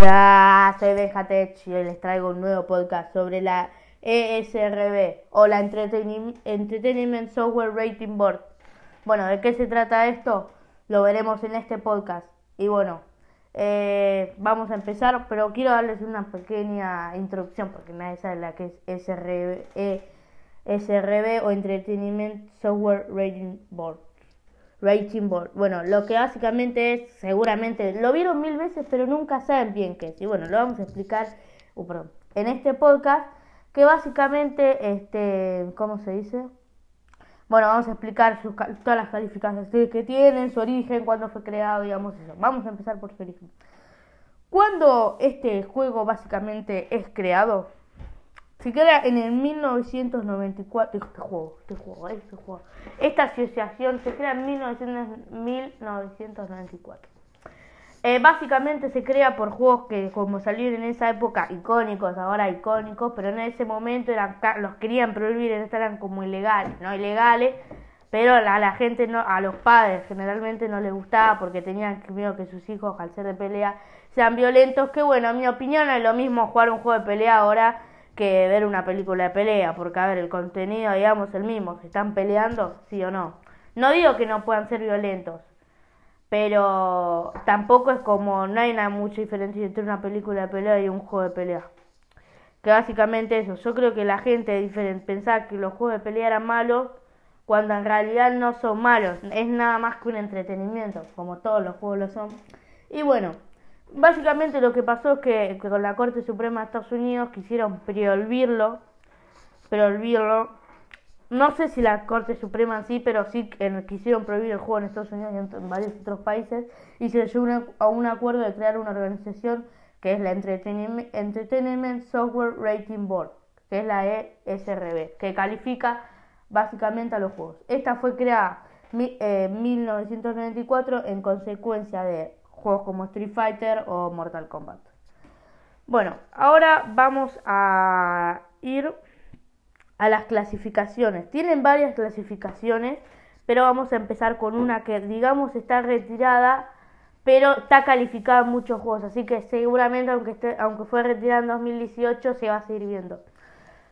Hola, soy Benjatech y hoy les traigo un nuevo podcast sobre la ESRB o la Entertainment Software Rating Board. Bueno, ¿de qué se trata esto? Lo veremos en este podcast. Y bueno, eh, vamos a empezar, pero quiero darles una pequeña introducción porque nadie sabe la que es SRB, ESRB o Entertainment Software Rating Board. Rating Board. Bueno, lo que básicamente es, seguramente, lo vieron mil veces, pero nunca saben bien qué es. Y bueno, lo vamos a explicar uh, en este podcast, que básicamente, este, ¿cómo se dice? Bueno, vamos a explicar sus, todas las calificaciones que tienen, su origen, cuándo fue creado, digamos eso. Vamos a empezar por su origen. Cuando este juego básicamente es creado, se crea en el 1994. Este juego, este juego, este juego. Esta asociación se crea en 1994. Eh, básicamente se crea por juegos que como salieron en esa época icónicos, ahora icónicos, pero en ese momento eran, los querían prohibir, eran como ilegales, no ilegales, pero a la gente, no, a los padres generalmente no les gustaba porque tenían miedo que sus hijos al ser de pelea sean violentos, que bueno, en mi opinión es lo mismo jugar un juego de pelea ahora que ver una película de pelea, porque a ver, el contenido, digamos, el mismo, se están peleando, sí o no. No digo que no puedan ser violentos, pero tampoco es como, no hay una mucha diferencia entre una película de pelea y un juego de pelea. Que básicamente eso, yo creo que la gente pensaba que los juegos de pelea eran malos, cuando en realidad no son malos, es nada más que un entretenimiento, como todos los juegos lo son. Y bueno, Básicamente lo que pasó es que, con la Corte Suprema de Estados Unidos quisieron prohibirlo, prohibirlo. No sé si la Corte Suprema sí, pero sí quisieron prohibir el juego en Estados Unidos y en, varios otros países y se llegó a un acuerdo de crear una organización que es la Entertainment, Software Rating Board, que es la ESRB, que califica básicamente a los juegos. Esta fue creada en 1994 en consecuencia de juegos como Street Fighter o Mortal Kombat. Bueno, ahora vamos a ir a las clasificaciones. Tienen varias clasificaciones, pero vamos a empezar con una que digamos está retirada, pero está calificada en muchos juegos, así que seguramente aunque, esté, aunque fue retirada en 2018 se va a seguir viendo.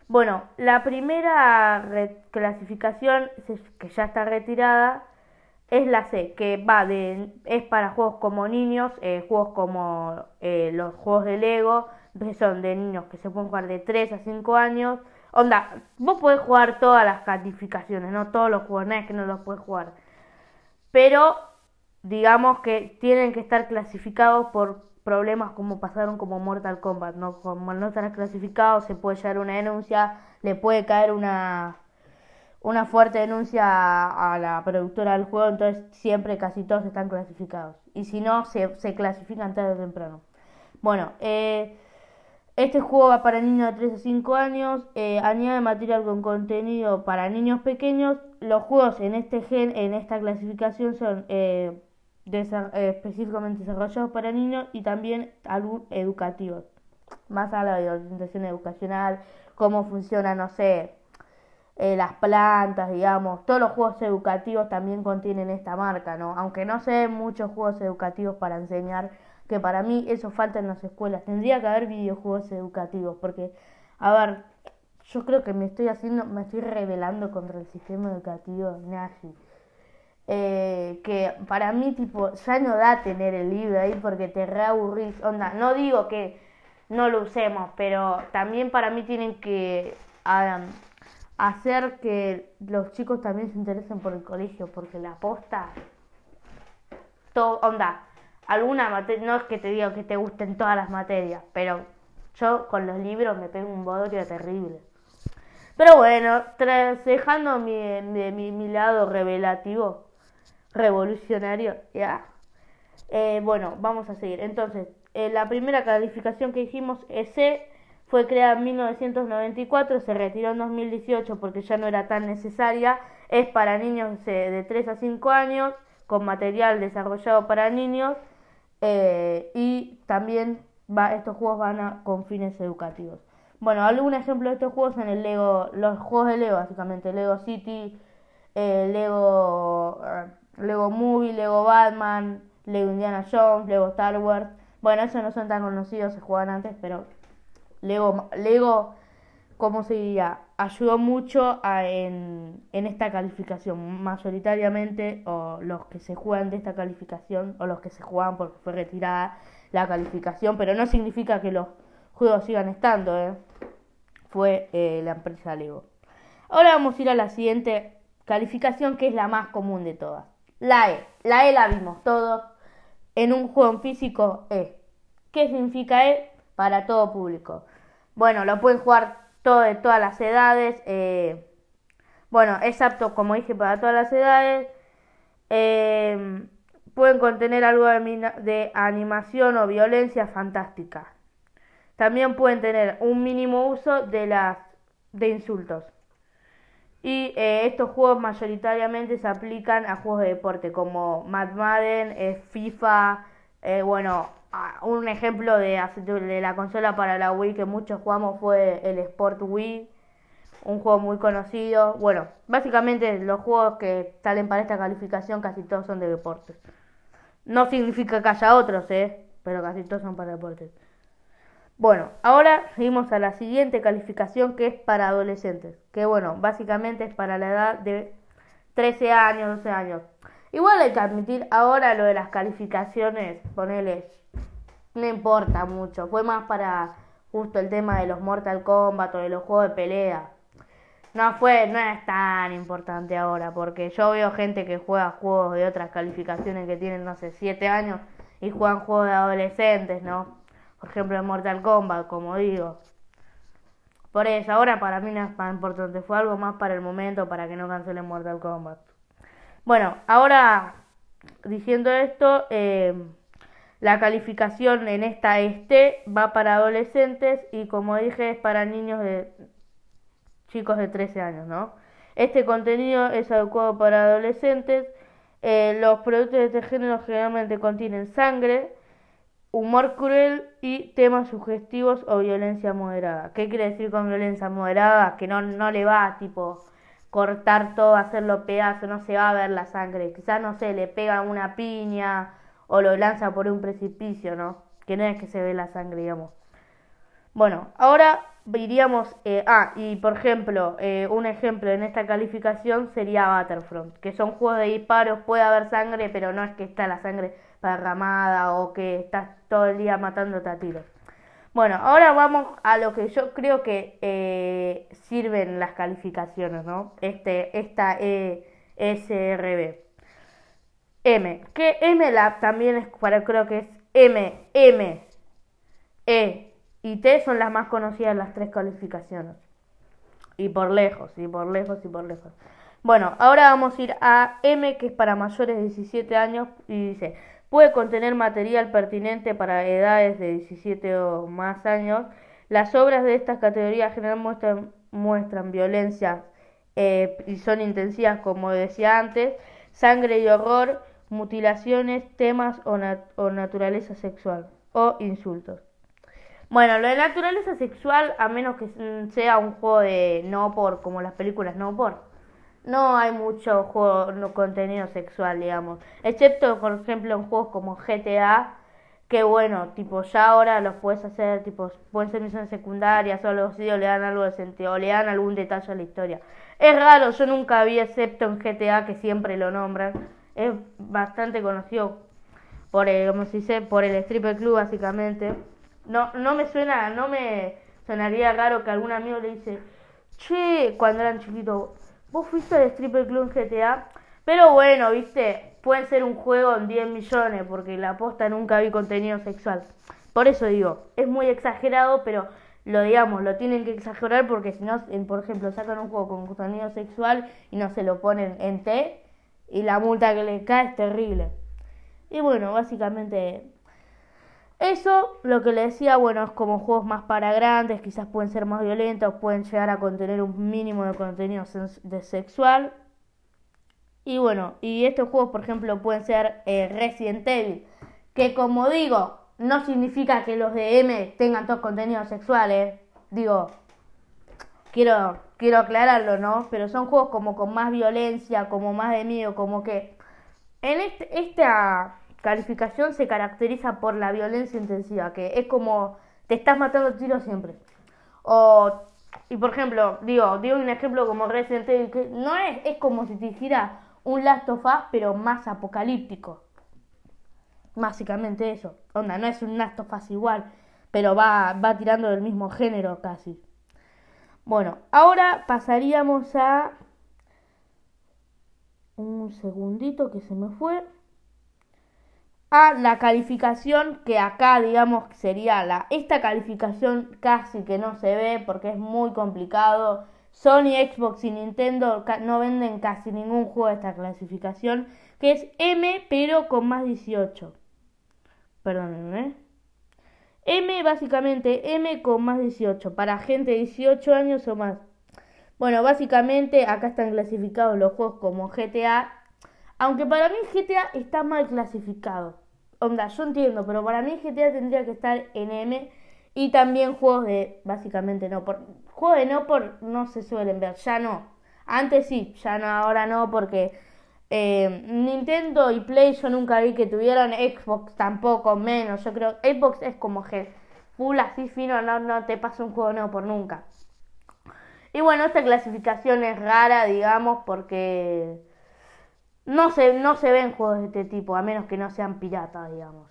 Bueno, la primera clasificación que ya está retirada es la C, que va de, es para juegos como niños, eh, juegos como eh, los juegos de Lego, que son de niños que se pueden jugar de 3 a 5 años. Onda, vos podés jugar todas las calificaciones, no todos los juegos, no es que no los puedes jugar. Pero digamos que tienen que estar clasificados por problemas como pasaron como Mortal Kombat, ¿no? Como no están clasificados, se puede llegar una denuncia, le puede caer una una fuerte denuncia a la productora del juego, entonces siempre casi todos están clasificados. Y si no, se, se clasifican tarde o temprano. Bueno, eh, este juego va para niños de 3 a 5 años, eh, añade material con contenido para niños pequeños. Los juegos en este gen, en esta clasificación son eh, específicamente desarrollados para niños y también educativos. Más a la orientación educacional, cómo funciona, no sé, eh, las plantas, digamos, todos los juegos educativos también contienen esta marca, ¿no? Aunque no se ven muchos juegos educativos para enseñar, que para mí eso falta en las escuelas. Tendría que haber videojuegos educativos, porque, a ver, yo creo que me estoy haciendo, me estoy rebelando contra el sistema educativo nazi. Eh, que para mí, tipo, ya no da tener el libro ahí porque te reaburrís. Onda, no digo que no lo usemos, pero también para mí tienen que hacer que los chicos también se interesen por el colegio, porque la aposta, todo, onda, alguna materia, no es que te diga que te gusten todas las materias, pero yo con los libros me pego un bodrio terrible. Pero bueno, dejando mi, mi, lado revelativo, revolucionario, ya. Eh, bueno, vamos a seguir. Entonces, eh, la primera calificación que dijimos es fue creada en 1994, se retiró en 2018 porque ya no era tan necesaria. Es para niños de 3 a 5 años, con material desarrollado para niños. Eh, y también va, estos juegos van a, con fines educativos. Bueno, algún ejemplo de estos juegos son el Lego, los juegos de Lego, básicamente Lego City, eh, Lego, eh, Lego Movie, Lego Batman, Lego Indiana Jones, Lego Star Wars. Bueno, esos no son tan conocidos, se jugaban antes, pero Lego, Lego ¿cómo se diría? Ayudó mucho en, en, esta calificación. Mayoritariamente, o los que se juegan de esta calificación, o los que se juegan porque fue retirada la calificación, pero no significa que los juegos sigan estando, ¿eh? Fue eh, la empresa Lego. Ahora vamos a ir a la siguiente calificación, que es la más común de todas. La E. La E la vimos todos. En un juego físico E. ¿Qué significa E? Para todo público. Bueno, lo pueden jugar todo, de todas las edades. Eh, bueno, es apto, como dije, para todas las edades. Eh, pueden contener algo de, animación o violencia fantástica. También pueden tener un mínimo uso de las de insultos. Y eh, estos juegos mayoritariamente se aplican a juegos de deporte como Mad Madden, FIFA, bueno, un ejemplo de, de la consola para la Wii que muchos jugamos fue el Sport Wii, un juego muy conocido. Bueno, básicamente los juegos que salen para esta calificación casi todos son de deportes. No significa que haya otros, ¿eh? pero casi todos son para deportes. Bueno, ahora seguimos a la siguiente calificación que es para adolescentes, que bueno, básicamente es para la edad de 13 años, 12 años. Igual hay que admitir ahora lo de las calificaciones, ponele no importa mucho. Fue más para justo el tema de los Mortal Kombat o de los juegos de pelea. No fue, no es tan importante ahora, porque yo veo gente que juega juegos de otras calificaciones que tienen, no sé, 7 años y juegan juegos de adolescentes, ¿no? Por ejemplo, en Mortal Kombat, como digo. Por eso, ahora para mí no es tan importante, fue algo más para el momento, para que no cancelen Mortal Kombat. Bueno, ahora diciendo esto, eh, la calificación en esta este va para adolescentes y como dije es para niños de chicos de 13 años, ¿no? Este contenido es adecuado para adolescentes. Eh, los productos de este género generalmente contienen sangre, humor cruel y temas sugestivos o violencia moderada. ¿Qué quiere decir con violencia moderada? Que no, no le va tipo cortar todo, hacerlo pedazo, no se va a ver la sangre. Quizás, no sé, le pega una piña o lo lanza por un precipicio, ¿no? Que no es que se ve la sangre, digamos. Bueno, ahora iríamos... Eh, ah, y por ejemplo, eh, un ejemplo en esta calificación sería Battlefront, que son juegos de disparos, puede haber sangre, pero no es que está la sangre parramada o que estás todo el día matando a tiros. Bueno, ahora vamos a lo que yo creo que eh, sirven las calificaciones, ¿no? Este, esta ESRB. M. Que M la también es para creo que es M, M, E y T son las más conocidas las tres calificaciones. Y por lejos, y por lejos, y por lejos. Bueno, ahora vamos a ir a M, que es para mayores de 17 años, y dice, puede contener material pertinente para edades de 17 o más años. Las obras de estas categorías muestran, muestran violencia eh, y son intensivas, como decía antes, sangre y horror, mutilaciones, temas o, naturaleza sexual o insultos. Bueno, lo de naturaleza sexual, a menos que sea un juego de no por, como las películas no por, no hay mucho juego, no, contenido sexual, digamos. Excepto, por ejemplo, en juegos como GTA, que bueno, tipo, ya ahora los puedes hacer, tipo, pueden ser misiones secundarias o algo así, o le dan algo de sentido, o le dan algún detalle a la historia. Es raro, yo nunca vi, excepto en GTA, que siempre lo nombran, es bastante conocido por el, como se por el stripper club básicamente. No, no me suena, no me sonaría raro que algún amigo le dice, che, cuando eran chiquitos, vos fuiste al stripper club en GTA, pero bueno, viste, puede ser un juego en 10 millones, porque la posta nunca vi contenido sexual. Por eso digo, es muy exagerado, pero lo digamos, lo tienen que exagerar porque si no, por ejemplo, sacan un juego con contenido sexual y no se lo ponen en T, y la multa que le cae es terrible. Y bueno, básicamente eso, lo que le decía, bueno, es como juegos más para grandes, quizás pueden ser más violentos, pueden llegar a contener un mínimo de contenido de sexual. Y bueno, y estos juegos, por ejemplo, pueden ser eh, Resident Evil, que como digo, no significa que los de M tengan todos contenidos sexuales. Digo, quiero quiero aclararlo, ¿no? Pero son juegos como con más violencia, como más de miedo, como que en este, esta calificación se caracteriza por la violencia intensiva, que es como te estás matando tiro siempre. O, y por ejemplo, digo, digo un ejemplo como Resident Evil, que no es, es como si te dijera un Last of Us, pero más apocalíptico. Básicamente eso. Onda, no es un Last of Us igual, pero va, va tirando del mismo género casi. Bueno, ahora pasaríamos a... Un segundito que se me fue. A la calificación que acá digamos sería la esta calificación casi que no se ve porque es muy complicado. Sony, Xbox y Nintendo no venden casi ningún juego de esta clasificación que es M pero con más 18 perdónenme ¿eh? M básicamente M con más 18 para gente de 18 años o más bueno básicamente acá están clasificados los juegos como GTA aunque para mí GTA está mal clasificado. Onda, yo entiendo, pero para mí GTA tendría que estar en M. Y también juegos de, básicamente no por. Juegos de no por no se suelen ver, ya no. Antes sí, ya no, ahora no, porque eh, Nintendo y Play yo nunca vi que tuvieran Xbox tampoco, menos. Yo creo Xbox es como que full así fino, no, no te pasa un juego no por nunca. Y bueno, esta clasificación es rara, digamos, porque no se, no se ven juegos de este tipo, a menos que no sean piratas, digamos.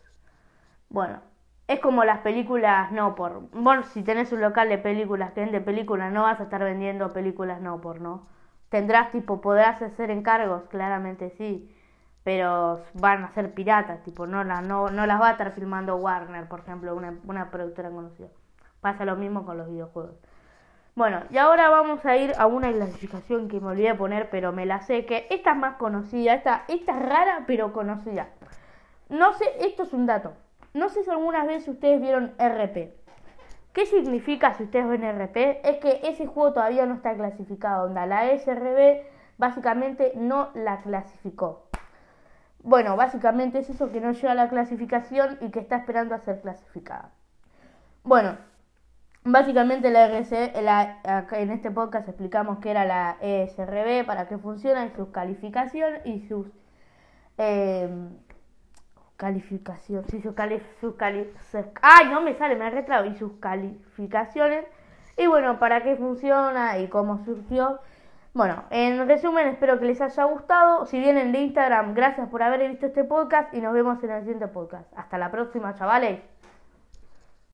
Bueno, es como las películas no por. Bueno, si tenés un local de películas que vende películas, no vas a estar vendiendo películas no por, ¿no? Tendrás tipo, podrás hacer encargos, claramente sí. Pero van a ser piratas, tipo, no, la, no, no las va a estar filmando Warner, por ejemplo, una, una productora conocida. Pasa lo mismo con los videojuegos. Bueno, y ahora vamos a ir a una clasificación que me olvidé poner, pero me la sé, que esta es más conocida, esta, esta es rara, pero conocida. No sé, esto es un dato. No sé si algunas veces ustedes vieron RP. ¿Qué significa si ustedes ven RP? Es que ese juego todavía no está clasificado. Onda, la SRB básicamente no la clasificó. Bueno, básicamente es eso que no llega a la clasificación y que está esperando a ser clasificada. Bueno, Básicamente la RC, en este podcast explicamos qué era la ESRB, para qué funciona y sus calificaciones y sus eh, calificaciones, sí, sus, cali, cali, ay no me sale, me retrado y sus calificaciones y bueno, para qué funciona y cómo surgió. Bueno, en resumen, espero que les haya gustado. Si vienen de Instagram, gracias por haber visto este podcast y nos vemos en el siguiente podcast. Hasta la próxima, chavales.